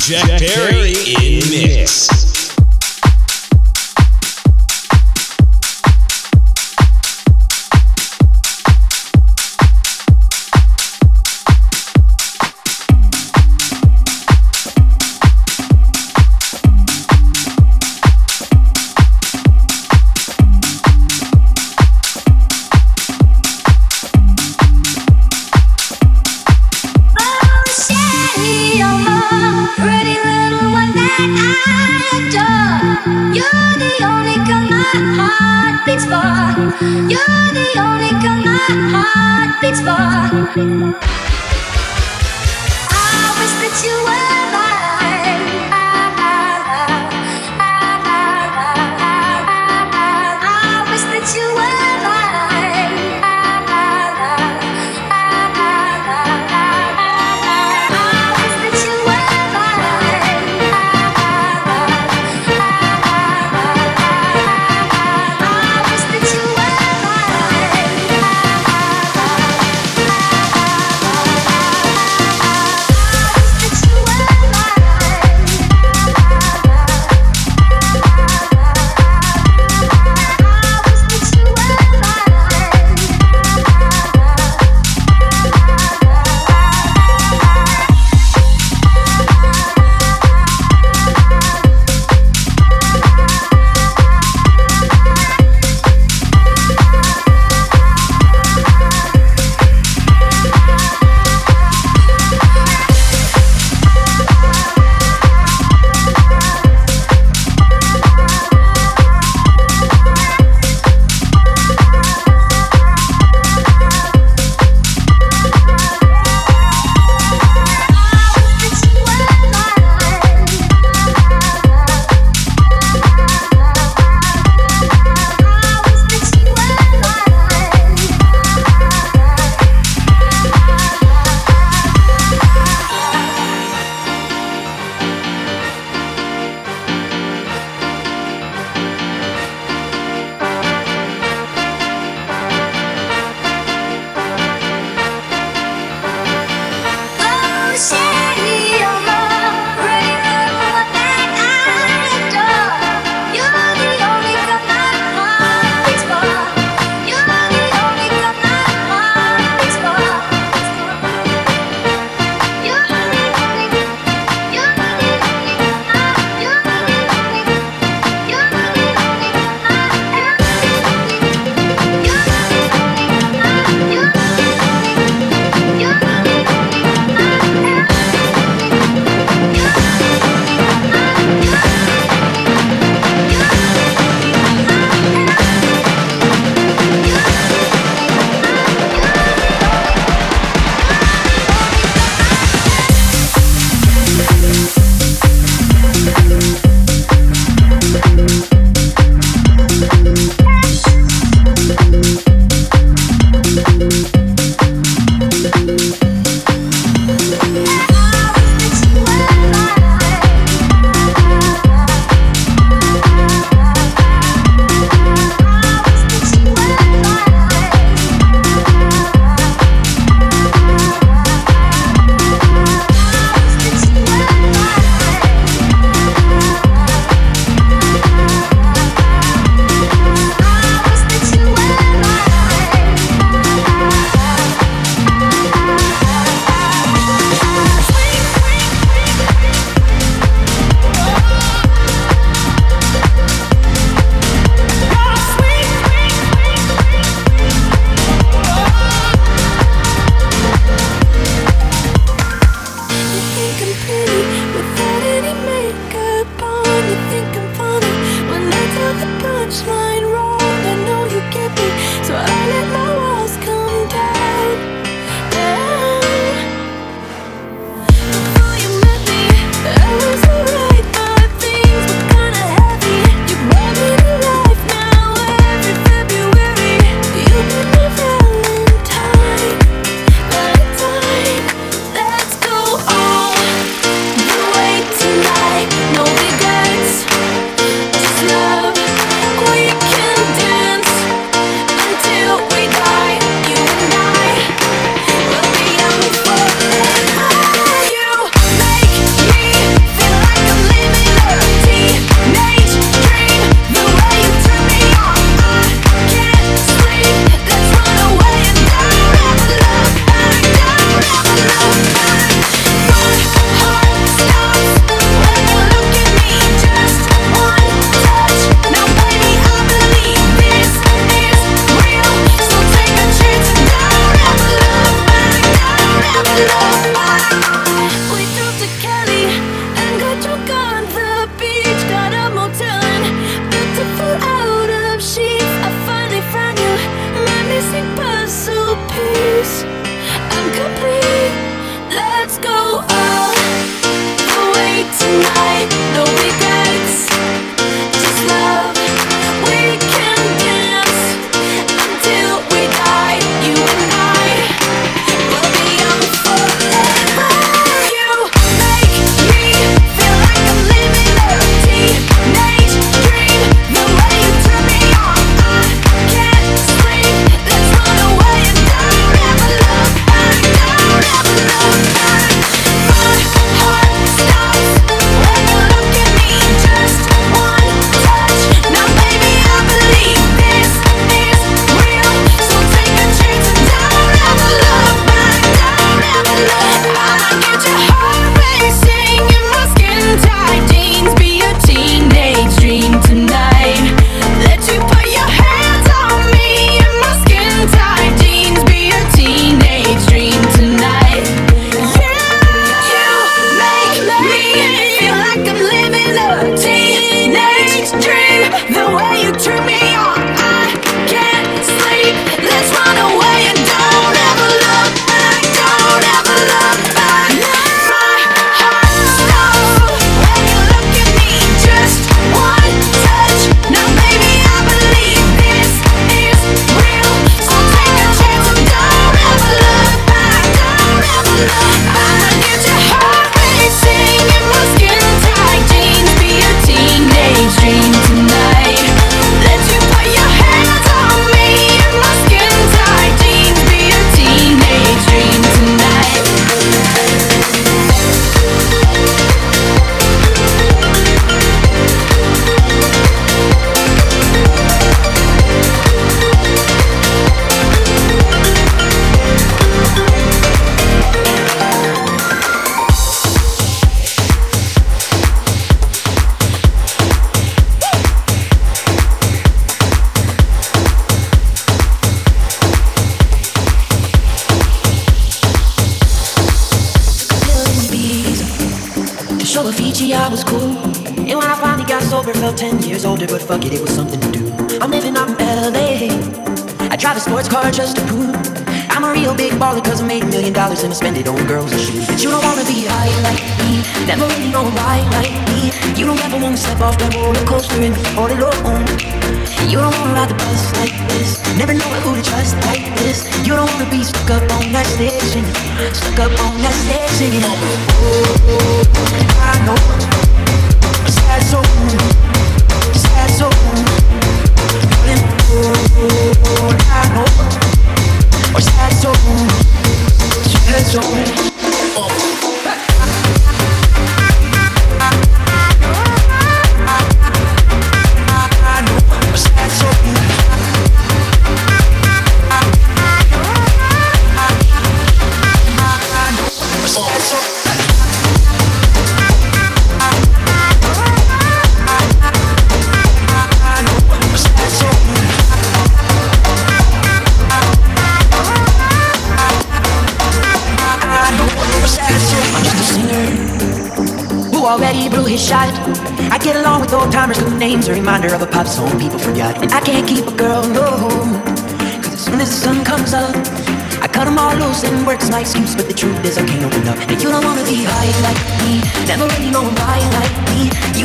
Jack Perry in mix. God it's for.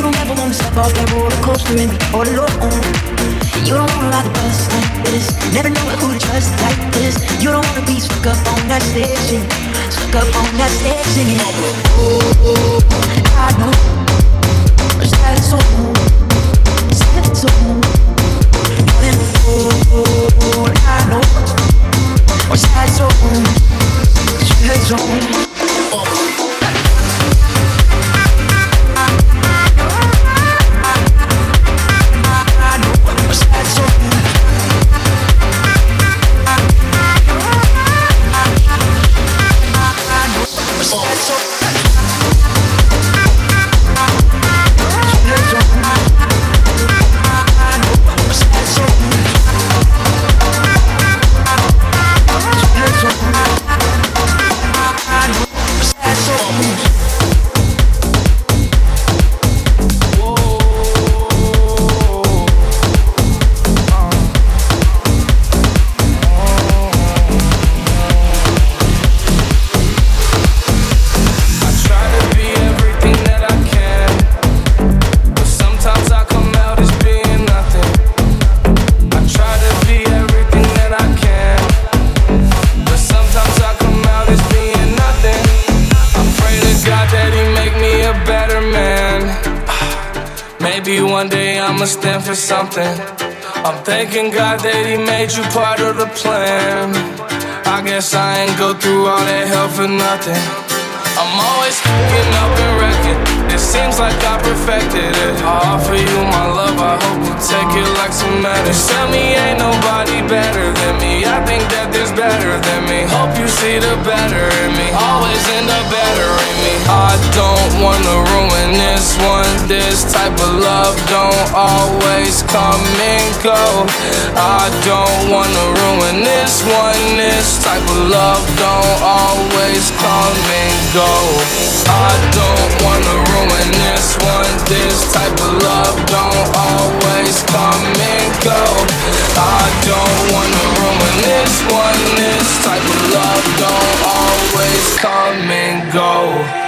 don't ever wanna step off that roller coaster and be all alone. You don't wanna ride the bus like this. Never know who to trust like this. You don't wanna be stuck up on that station. Stuck up on that station. And I go, oh, I know. Sad soul, sad soul. Darling, oh, I know. Sad soul, sad soul. Oh. Thanking God that He made you part of the plan. I guess I ain't go through all that hell for nothing. I'm always fucking up and wrecking. It seems like I perfected it. I offer you my love, I hope you take it like some medicine. Tell me ain't nobody see the better in me. Always end up better in me. I don't wanna ruin this one. This type of love don't always come and go. I don't wanna ruin this one. This type of love don't always come and go. I don't wanna ruin this one. This type of love don't always come and go. I don't wanna ruin this one. This type of love don't always come and go.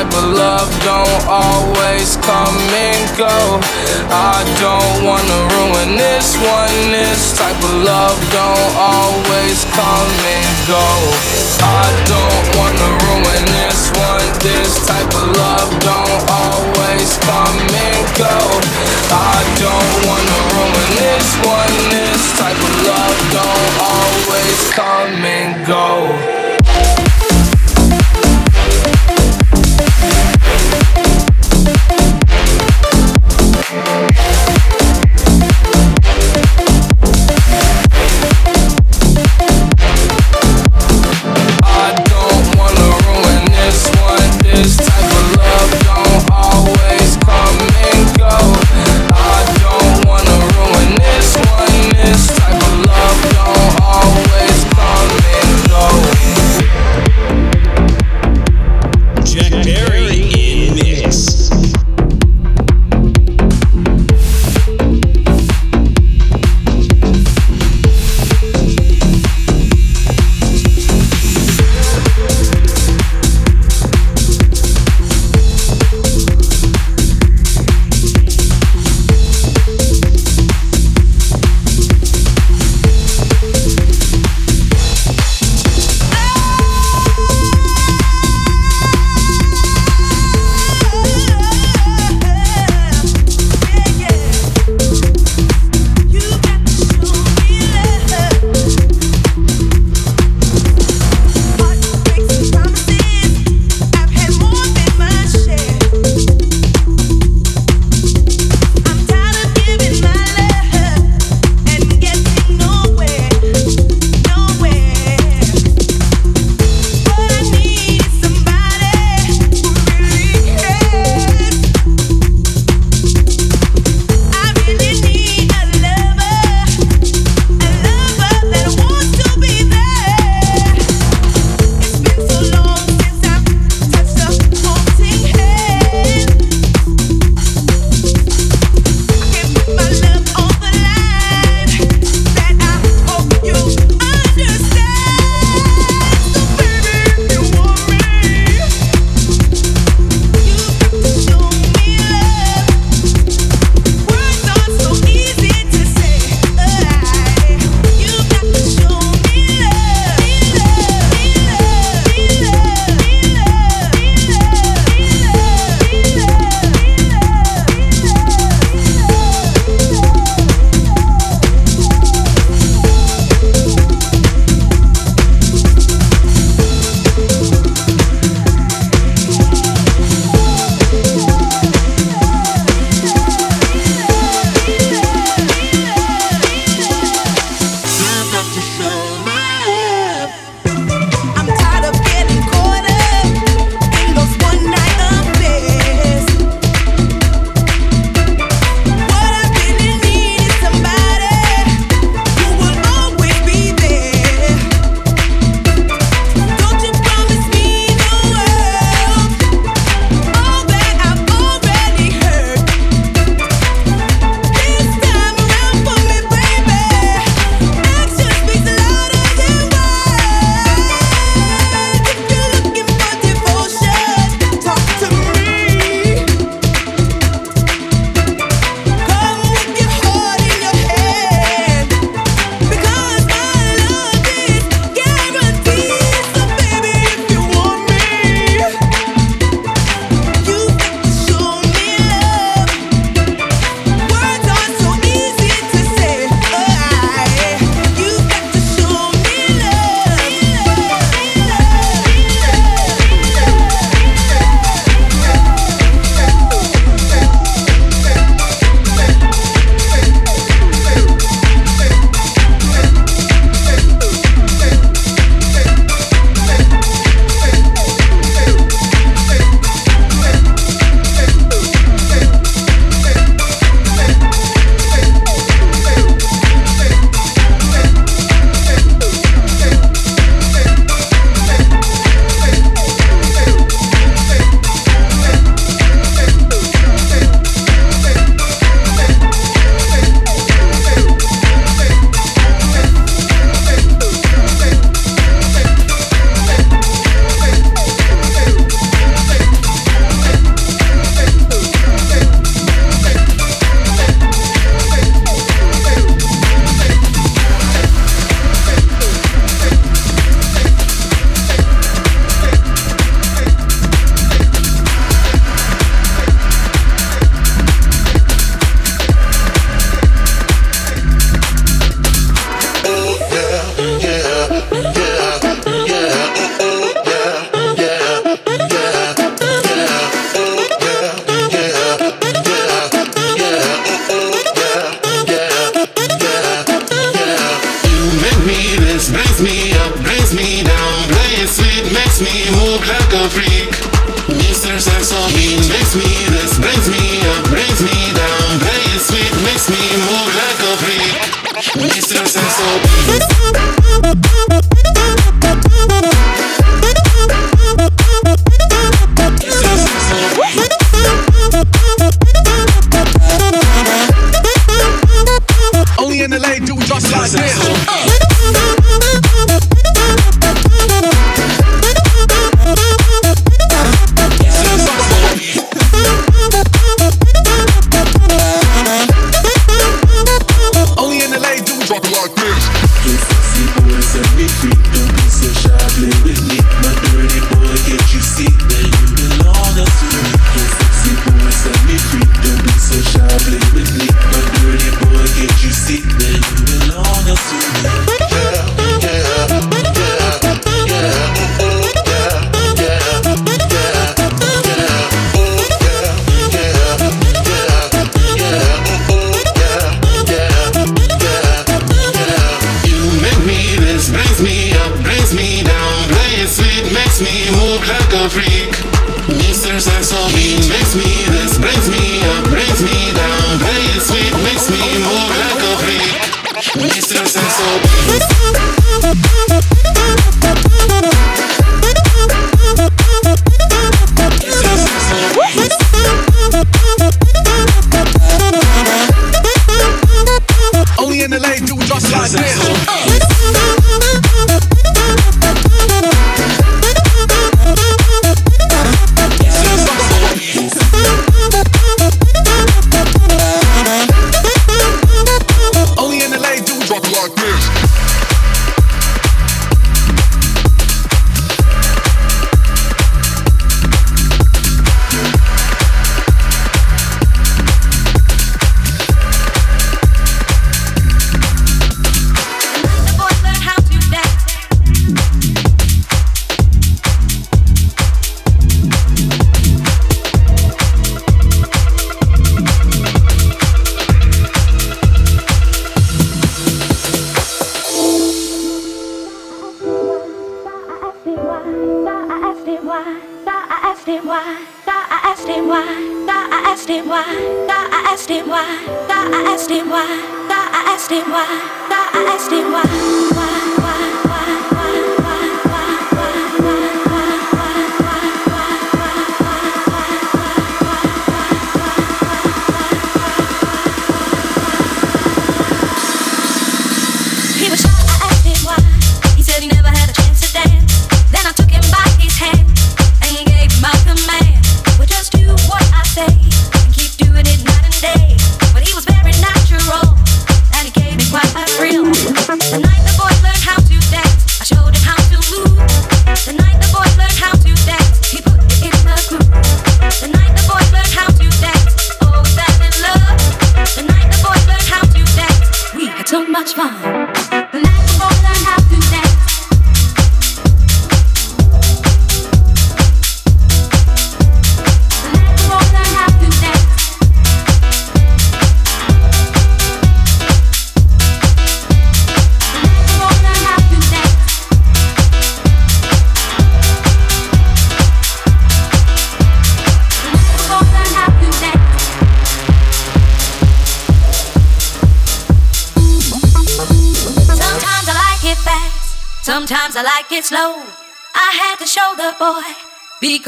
Type of love don't always come and go. I don't wanna ruin this one. This type of love don't always come and go. I don't wanna ruin this one. This type of love don't always come and go.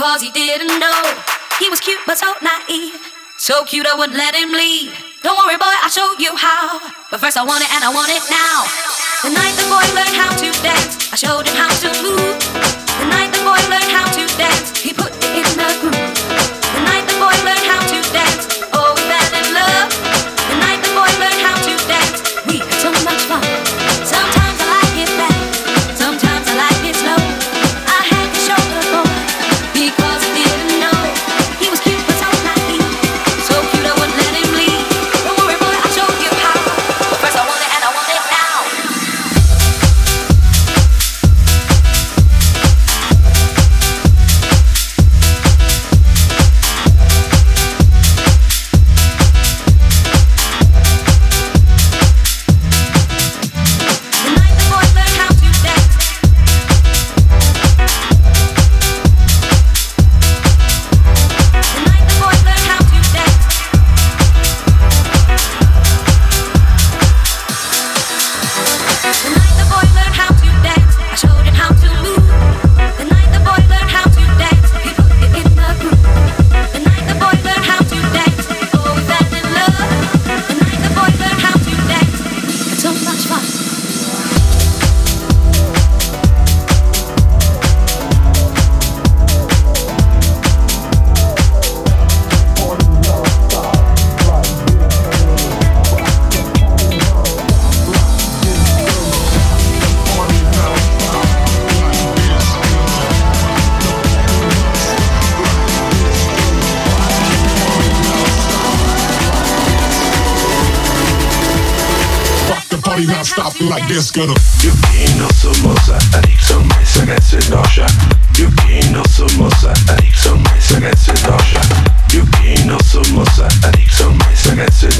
Because he didn't know he was cute but so naive. So cute I wouldn't let him leave. Don't worry, boy, I'll show you how. But first I want it and I want it now. The night the boy learned how to dance, I showed him how to move. The night the boy learned how to dance, he put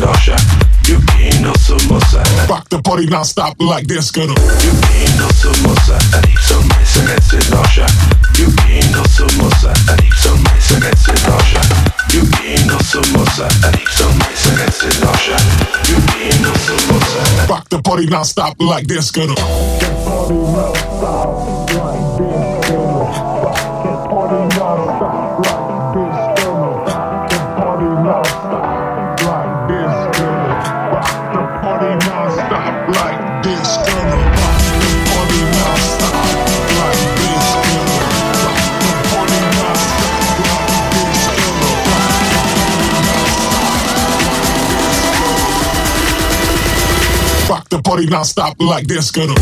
ragazzi dosha Più che non somos Rock the party non-stop like this gonna Più che non somos adicción mais ragazzi dosha Più che non somos adicción mais ragazzi dosha Più che non somos adicción mais ragazzi dosha Più che non somos Rock the party non-stop like this gonna Rock the party non-stop like this gonna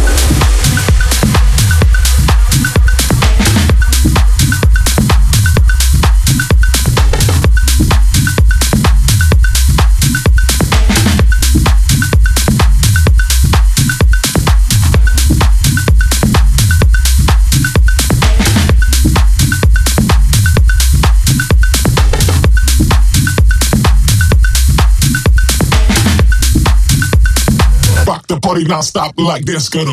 non-stop like this gonna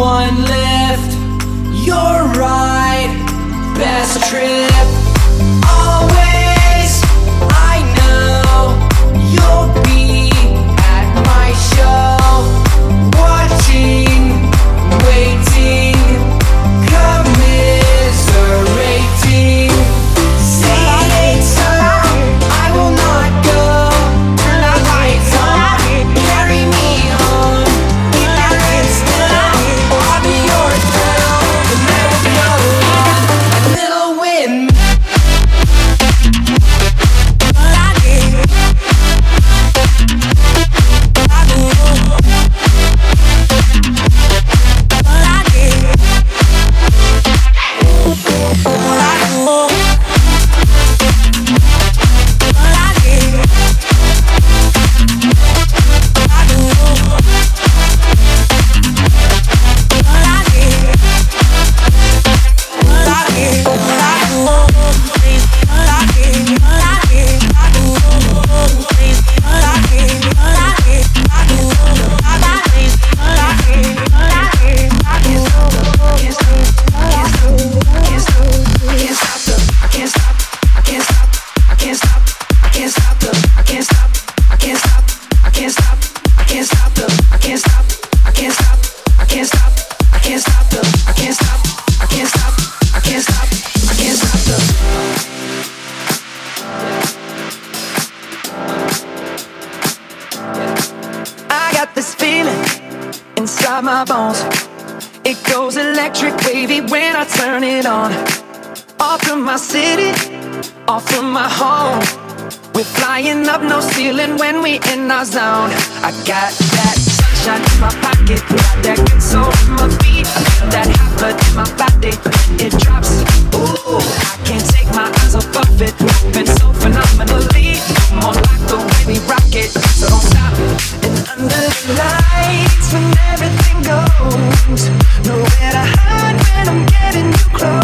one lift, your ride, best trip. We're flying up, no ceiling when we in our zone. I got that sunshine in my pocket, got that good soul in my feet, that hot blood in my body, it drops. Ooh, I can't take my eyes off of it. Been so phenomenally, more like the way we rock it. So don't stop. And under the lights, when everything goes, nowhere to hide when I'm getting you close.